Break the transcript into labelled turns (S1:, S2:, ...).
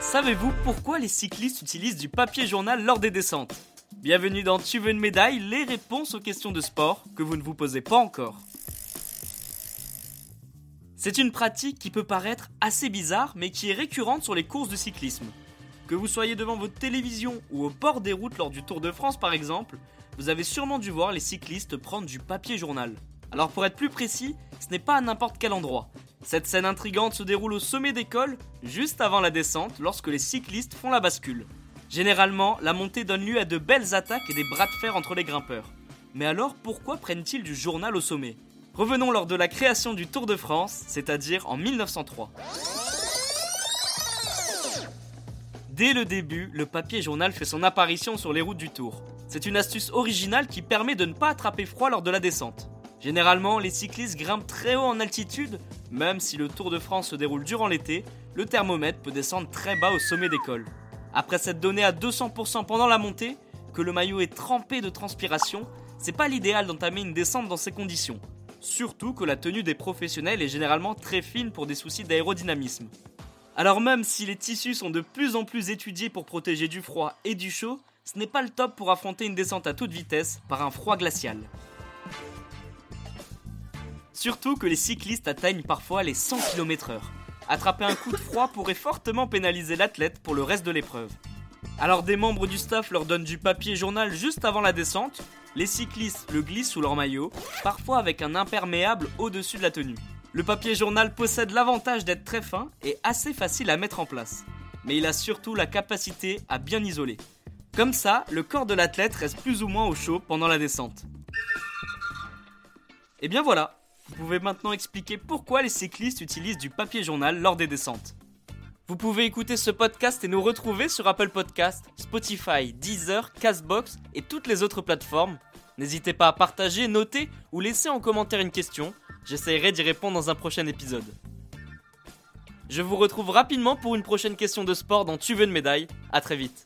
S1: Savez-vous pourquoi les cyclistes utilisent du papier journal lors des descentes Bienvenue dans Tu veux une médaille, les réponses aux questions de sport que vous ne vous posez pas encore. C'est une pratique qui peut paraître assez bizarre mais qui est récurrente sur les courses de cyclisme. Que vous soyez devant votre télévision ou au bord des routes lors du Tour de France par exemple, vous avez sûrement dû voir les cyclistes prendre du papier journal. Alors pour être plus précis, ce n'est pas à n'importe quel endroit. Cette scène intrigante se déroule au sommet des cols, juste avant la descente, lorsque les cyclistes font la bascule. Généralement, la montée donne lieu à de belles attaques et des bras de fer entre les grimpeurs. Mais alors pourquoi prennent-ils du journal au sommet? Revenons lors de la création du Tour de France, c'est-à-dire en 1903. Dès le début, le papier journal fait son apparition sur les routes du Tour. C'est une astuce originale qui permet de ne pas attraper froid lors de la descente. Généralement, les cyclistes grimpent très haut en altitude, même si le Tour de France se déroule durant l'été, le thermomètre peut descendre très bas au sommet des cols. Après s'être donné à 200% pendant la montée, que le maillot est trempé de transpiration, c'est pas l'idéal d'entamer une descente dans ces conditions. Surtout que la tenue des professionnels est généralement très fine pour des soucis d'aérodynamisme. Alors même si les tissus sont de plus en plus étudiés pour protéger du froid et du chaud, ce n'est pas le top pour affronter une descente à toute vitesse par un froid glacial. Surtout que les cyclistes atteignent parfois les 100 km/h. Attraper un coup de froid pourrait fortement pénaliser l'athlète pour le reste de l'épreuve. Alors des membres du staff leur donnent du papier journal juste avant la descente, les cyclistes le glissent sous leur maillot, parfois avec un imperméable au-dessus de la tenue. Le papier journal possède l'avantage d'être très fin et assez facile à mettre en place. Mais il a surtout la capacité à bien isoler. Comme ça, le corps de l'athlète reste plus ou moins au chaud pendant la descente. Et bien voilà, vous pouvez maintenant expliquer pourquoi les cyclistes utilisent du papier journal lors des descentes. Vous pouvez écouter ce podcast et nous retrouver sur Apple Podcast, Spotify, Deezer, Castbox et toutes les autres plateformes. N'hésitez pas à partager, noter ou laisser en commentaire une question J'essaierai d'y répondre dans un prochain épisode. Je vous retrouve rapidement pour une prochaine question de sport dans Tu veux une médaille. À très vite.